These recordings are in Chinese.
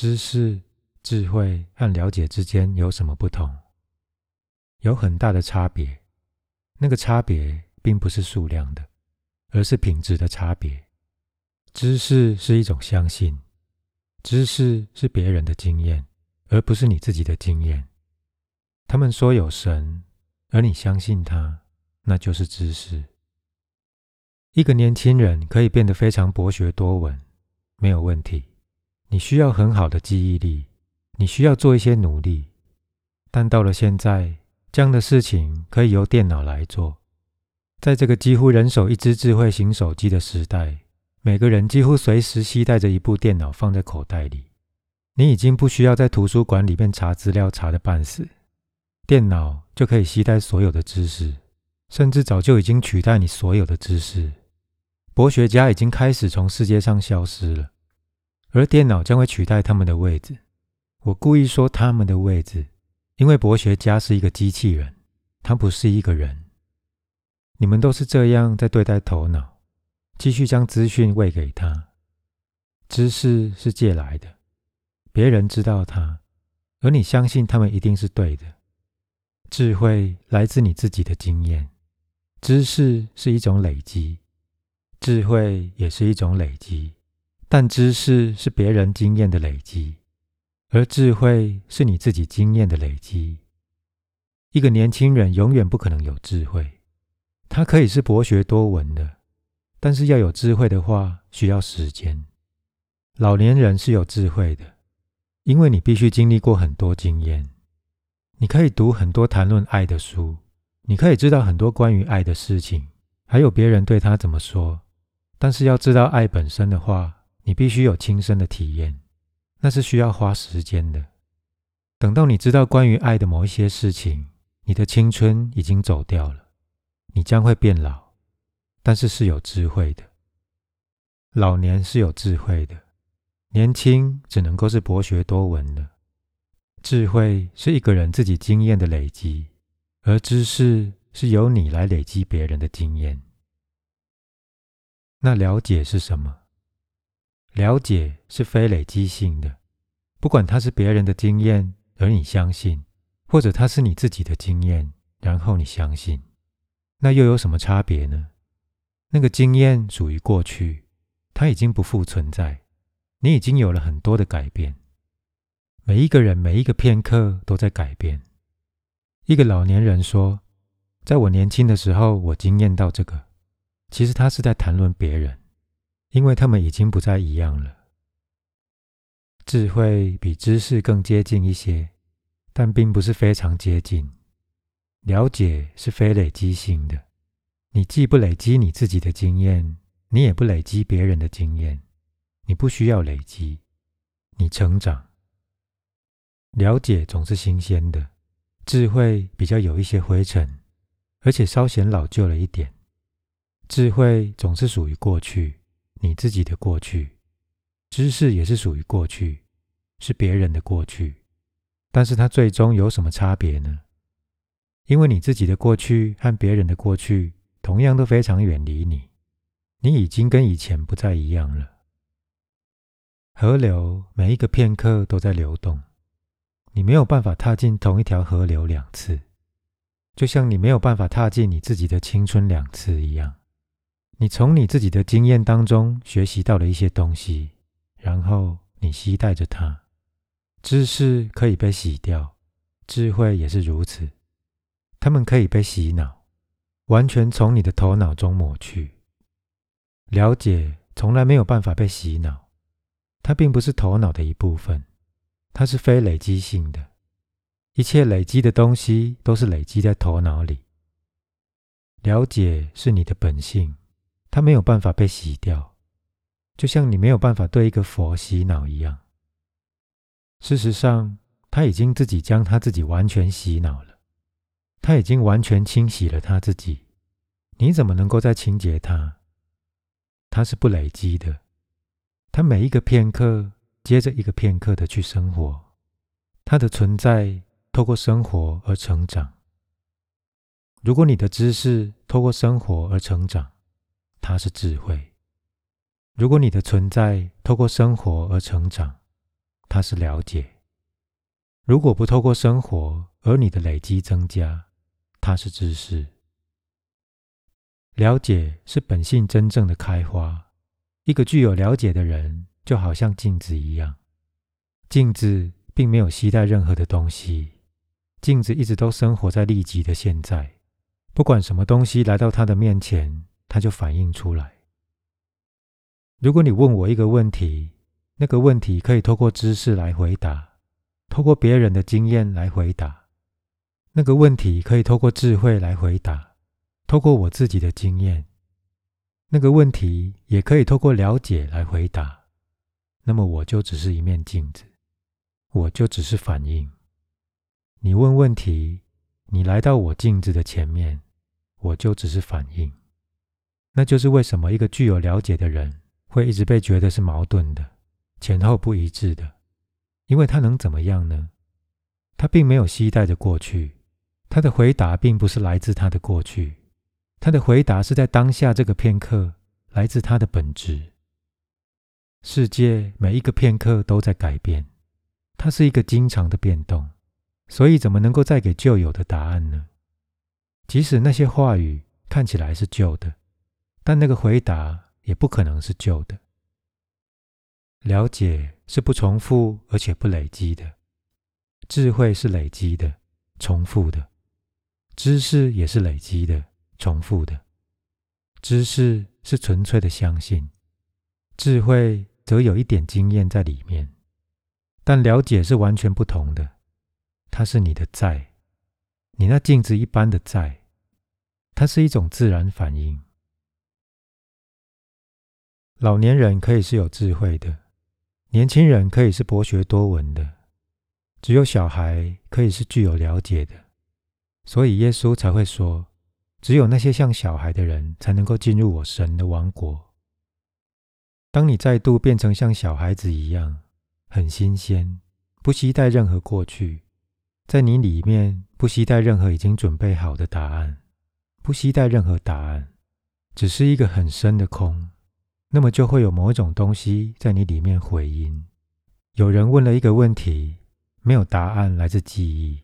知识、智慧和了解之间有什么不同？有很大的差别。那个差别并不是数量的，而是品质的差别。知识是一种相信，知识是别人的经验，而不是你自己的经验。他们说有神，而你相信他，那就是知识。一个年轻人可以变得非常博学多闻，没有问题。你需要很好的记忆力，你需要做一些努力。但到了现在，这样的事情可以由电脑来做。在这个几乎人手一只智慧型手机的时代，每个人几乎随时携带着一部电脑放在口袋里。你已经不需要在图书馆里面查资料查的半死，电脑就可以携带所有的知识，甚至早就已经取代你所有的知识。博学家已经开始从世界上消失了，而电脑将会取代他们的位置。我故意说他们的位置，因为博学家是一个机器人，他不是一个人。你们都是这样在对待头脑，继续将资讯喂给他。知识是借来的，别人知道它，而你相信他们一定是对的。智慧来自你自己的经验，知识是一种累积。智慧也是一种累积，但知识是别人经验的累积，而智慧是你自己经验的累积。一个年轻人永远不可能有智慧，他可以是博学多闻的，但是要有智慧的话，需要时间。老年人是有智慧的，因为你必须经历过很多经验。你可以读很多谈论爱的书，你可以知道很多关于爱的事情，还有别人对他怎么说。但是要知道爱本身的话，你必须有亲身的体验，那是需要花时间的。等到你知道关于爱的某一些事情，你的青春已经走掉了，你将会变老，但是是有智慧的。老年是有智慧的，年轻只能够是博学多闻的。智慧是一个人自己经验的累积，而知识是由你来累积别人的经验。那了解是什么？了解是非累积性的，不管它是别人的经验而你相信，或者它是你自己的经验然后你相信，那又有什么差别呢？那个经验属于过去，它已经不复存在，你已经有了很多的改变。每一个人每一个片刻都在改变。一个老年人说：“在我年轻的时候，我经验到这个。”其实他是在谈论别人，因为他们已经不再一样了。智慧比知识更接近一些，但并不是非常接近。了解是非累积性的，你既不累积你自己的经验，你也不累积别人的经验，你不需要累积，你成长。了解总是新鲜的，智慧比较有一些灰尘，而且稍显老旧了一点。智慧总是属于过去，你自己的过去；知识也是属于过去，是别人的过去。但是它最终有什么差别呢？因为你自己的过去和别人的过去同样都非常远离你，你已经跟以前不再一样了。河流每一个片刻都在流动，你没有办法踏进同一条河流两次，就像你没有办法踏进你自己的青春两次一样。你从你自己的经验当中学习到了一些东西，然后你期带着它。知识可以被洗掉，智慧也是如此。它们可以被洗脑，完全从你的头脑中抹去。了解从来没有办法被洗脑，它并不是头脑的一部分，它是非累积性的。一切累积的东西都是累积在头脑里。了解是你的本性。他没有办法被洗掉，就像你没有办法对一个佛洗脑一样。事实上，他已经自己将他自己完全洗脑了，他已经完全清洗了他自己。你怎么能够再清洁他？他是不累积的，他每一个片刻接着一个片刻的去生活，他的存在透过生活而成长。如果你的知识透过生活而成长，它是智慧。如果你的存在透过生活而成长，它是了解；如果不透过生活而你的累积增加，它是知识。了解是本性真正的开花。一个具有了解的人，就好像镜子一样。镜子并没有携带任何的东西，镜子一直都生活在利己的现在。不管什么东西来到他的面前，他就反映出来。如果你问我一个问题，那个问题可以透过知识来回答，透过别人的经验来回答；那个问题可以透过智慧来回答，透过我自己的经验；那个问题也可以透过了解来回答。那么我就只是一面镜子，我就只是反应。你问问题，你来到我镜子的前面，我就只是反应。那就是为什么一个具有了解的人。会一直被觉得是矛盾的、前后不一致的，因为他能怎么样呢？他并没有期待着过去，他的回答并不是来自他的过去，他的回答是在当下这个片刻，来自他的本质。世界每一个片刻都在改变，它是一个经常的变动，所以怎么能够再给旧有的答案呢？即使那些话语看起来是旧的，但那个回答。也不可能是旧的。了解是不重复而且不累积的，智慧是累积的、重复的，知识也是累积的、重复的。知识是纯粹的相信，智慧则有一点经验在里面。但了解是完全不同的，它是你的在，你那镜子一般的在，它是一种自然反应。老年人可以是有智慧的，年轻人可以是博学多闻的，只有小孩可以是具有了解的。所以耶稣才会说，只有那些像小孩的人才能够进入我神的王国。当你再度变成像小孩子一样，很新鲜，不期待任何过去，在你里面不期待任何已经准备好的答案，不期待任何答案，只是一个很深的空。那么就会有某种东西在你里面回音。有人问了一个问题，没有答案来自记忆，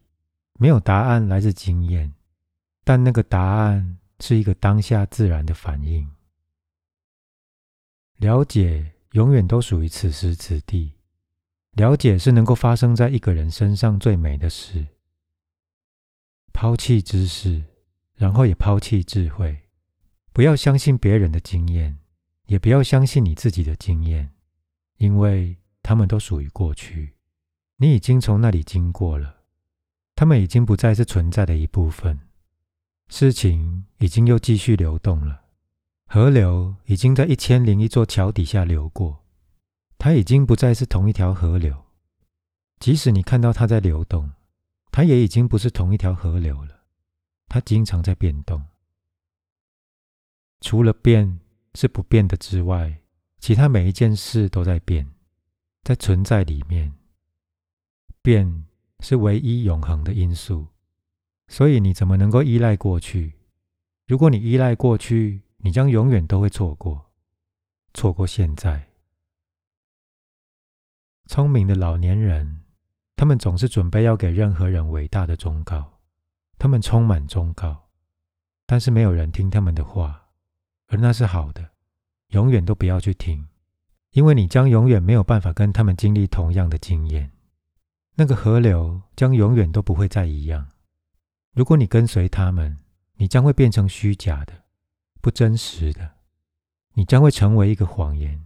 没有答案来自经验，但那个答案是一个当下自然的反应。了解永远都属于此时此地。了解是能够发生在一个人身上最美的事。抛弃知识，然后也抛弃智慧，不要相信别人的经验。也不要相信你自己的经验，因为他们都属于过去。你已经从那里经过了，他们已经不再是存在的一部分。事情已经又继续流动了，河流已经在一千零一座桥底下流过，它已经不再是同一条河流。即使你看到它在流动，它也已经不是同一条河流了。它经常在变动，除了变。是不变的之外，其他每一件事都在变，在存在里面，变是唯一永恒的因素。所以你怎么能够依赖过去？如果你依赖过去，你将永远都会错过，错过现在。聪明的老年人，他们总是准备要给任何人伟大的忠告，他们充满忠告，但是没有人听他们的话。而那是好的，永远都不要去听，因为你将永远没有办法跟他们经历同样的经验。那个河流将永远都不会再一样。如果你跟随他们，你将会变成虚假的、不真实的，你将会成为一个谎言。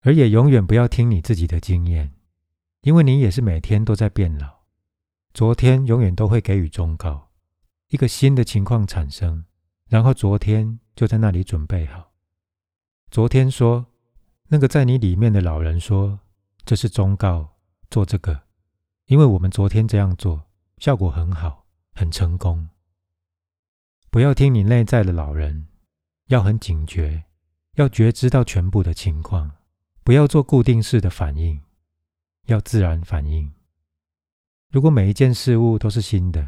而也永远不要听你自己的经验，因为你也是每天都在变老。昨天永远都会给予忠告，一个新的情况产生，然后昨天。就在那里准备好。昨天说那个在你里面的老人说：“这是忠告，做这个，因为我们昨天这样做，效果很好，很成功。”不要听你内在的老人，要很警觉，要觉知到全部的情况，不要做固定式的反应，要自然反应。如果每一件事物都是新的，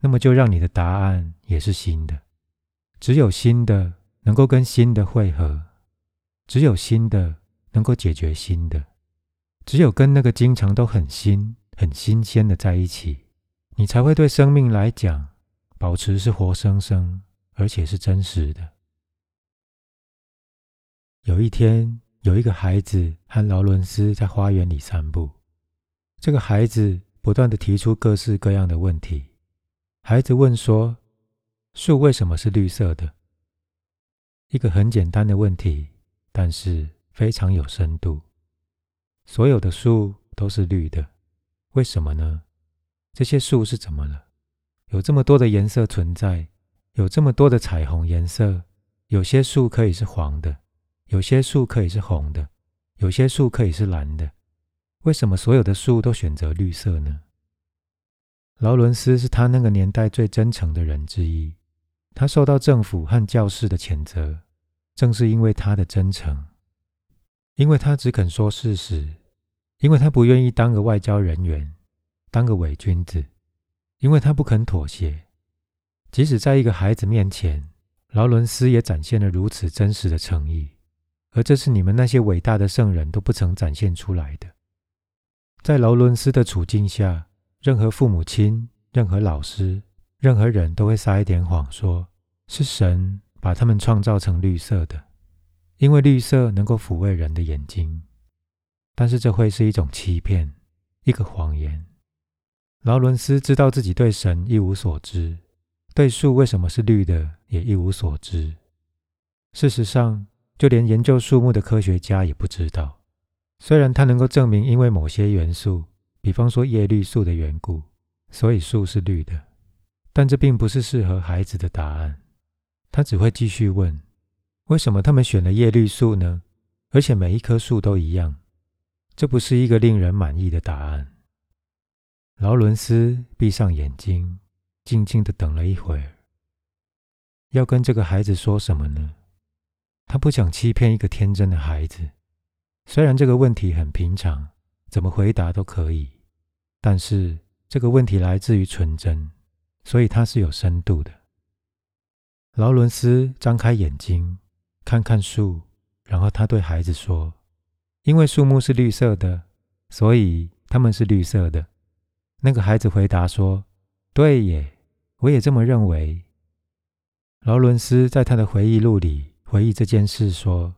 那么就让你的答案也是新的。只有新的能够跟新的汇合，只有新的能够解决新的，只有跟那个经常都很新、很新鲜的在一起，你才会对生命来讲，保持是活生生，而且是真实的。有一天，有一个孩子和劳伦斯在花园里散步。这个孩子不断的提出各式各样的问题。孩子问说：“树为什么是绿色的？”一个很简单的问题，但是非常有深度。所有的树都是绿的，为什么呢？这些树是怎么了？有这么多的颜色存在，有这么多的彩虹颜色，有些树可以是黄的。有些树可以是红的，有些树可以是蓝的。为什么所有的树都选择绿色呢？劳伦斯是他那个年代最真诚的人之一，他受到政府和教士的谴责，正是因为他的真诚，因为他只肯说事实，因为他不愿意当个外交人员，当个伪君子，因为他不肯妥协，即使在一个孩子面前，劳伦斯也展现了如此真实的诚意。而这是你们那些伟大的圣人都不曾展现出来的。在劳伦斯的处境下，任何父母亲、任何老师、任何人都会撒一点谎，说是神把他们创造成绿色的，因为绿色能够抚慰人的眼睛。但是这会是一种欺骗，一个谎言。劳伦斯知道自己对神一无所知，对树为什么是绿的也一无所知。事实上。就连研究树木的科学家也不知道。虽然他能够证明，因为某些元素，比方说叶绿素的缘故，所以树是绿的，但这并不是适合孩子的答案。他只会继续问：为什么他们选了叶绿素呢？而且每一棵树都一样，这不是一个令人满意的答案。劳伦斯闭上眼睛，静静的等了一会儿，要跟这个孩子说什么呢？他不想欺骗一个天真的孩子，虽然这个问题很平常，怎么回答都可以，但是这个问题来自于纯真，所以它是有深度的。劳伦斯张开眼睛，看看树，然后他对孩子说：“因为树木是绿色的，所以它们是绿色的。”那个孩子回答说：“对耶，我也这么认为。”劳伦斯在他的回忆录里。回忆这件事，说：“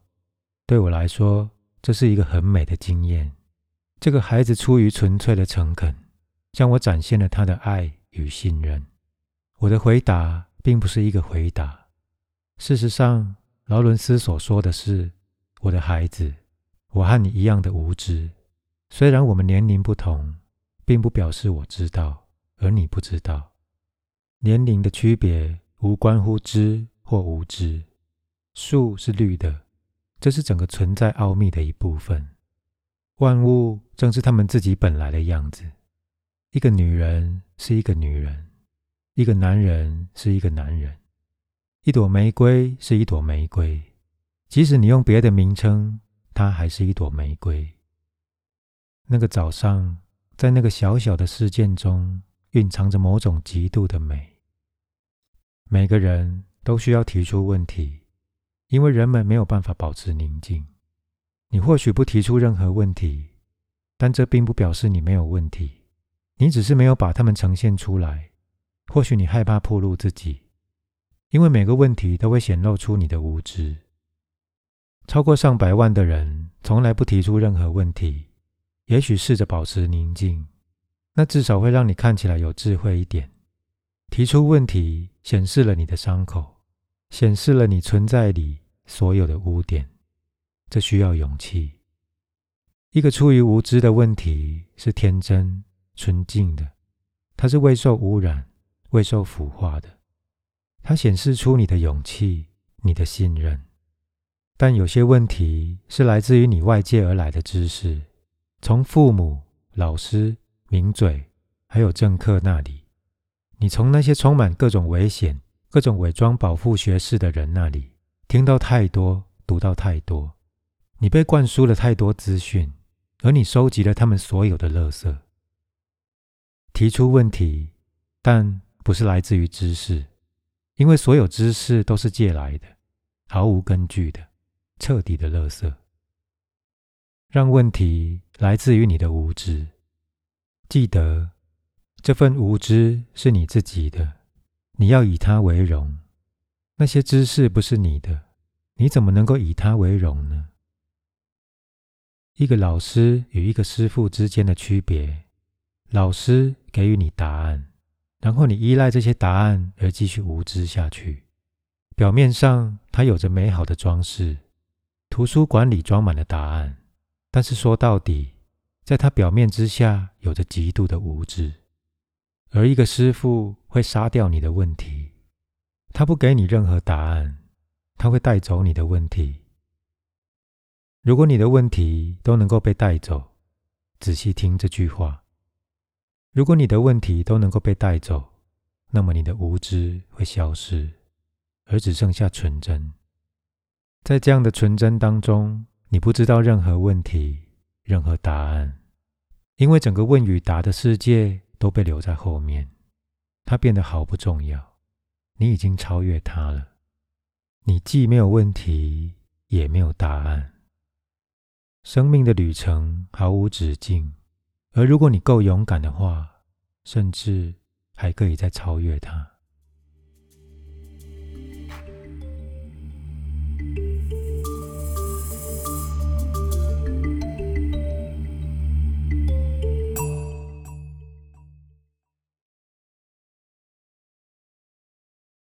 对我来说，这是一个很美的经验。这个孩子出于纯粹的诚恳，向我展现了他的爱与信任。我的回答并不是一个回答。事实上，劳伦斯所说的是：我的孩子，我和你一样的无知。虽然我们年龄不同，并不表示我知道，而你不知道。年龄的区别无关乎知或无知。”树是绿的，这是整个存在奥秘的一部分。万物正是他们自己本来的样子。一个女人是一个女人，一个男人是一个男人，一朵玫瑰是一朵玫瑰。即使你用别的名称，它还是一朵玫瑰。那个早上，在那个小小的事件中，蕴藏着某种极度的美。每个人都需要提出问题。因为人们没有办法保持宁静。你或许不提出任何问题，但这并不表示你没有问题。你只是没有把它们呈现出来。或许你害怕暴露自己，因为每个问题都会显露出你的无知。超过上百万的人从来不提出任何问题。也许试着保持宁静，那至少会让你看起来有智慧一点。提出问题显示了你的伤口。显示了你存在里所有的污点，这需要勇气。一个出于无知的问题是天真纯净的，它是未受污染、未受腐化的，它显示出你的勇气、你的信任。但有些问题是来自于你外界而来的知识，从父母、老师、名嘴，还有政客那里，你从那些充满各种危险。各种伪装保护学士的人那里，听到太多，读到太多，你被灌输了太多资讯，而你收集了他们所有的垃圾。提出问题，但不是来自于知识，因为所有知识都是借来的，毫无根据的，彻底的垃圾。让问题来自于你的无知。记得，这份无知是你自己的，你要以它为荣。那些知识不是你的，你怎么能够以它为荣呢？一个老师与一个师傅之间的区别：老师给予你答案，然后你依赖这些答案而继续无知下去。表面上，它有着美好的装饰，图书馆里装满了答案，但是说到底，在它表面之下有着极度的无知。而一个师傅会杀掉你的问题，他不给你任何答案，他会带走你的问题。如果你的问题都能够被带走，仔细听这句话：如果你的问题都能够被带走，那么你的无知会消失，而只剩下纯真。在这样的纯真当中，你不知道任何问题、任何答案，因为整个问与答的世界都被留在后面，它变得毫不重要。你已经超越它了，你既没有问题，也没有答案。生命的旅程毫无止境，而如果你够勇敢的话，甚至还可以再超越它。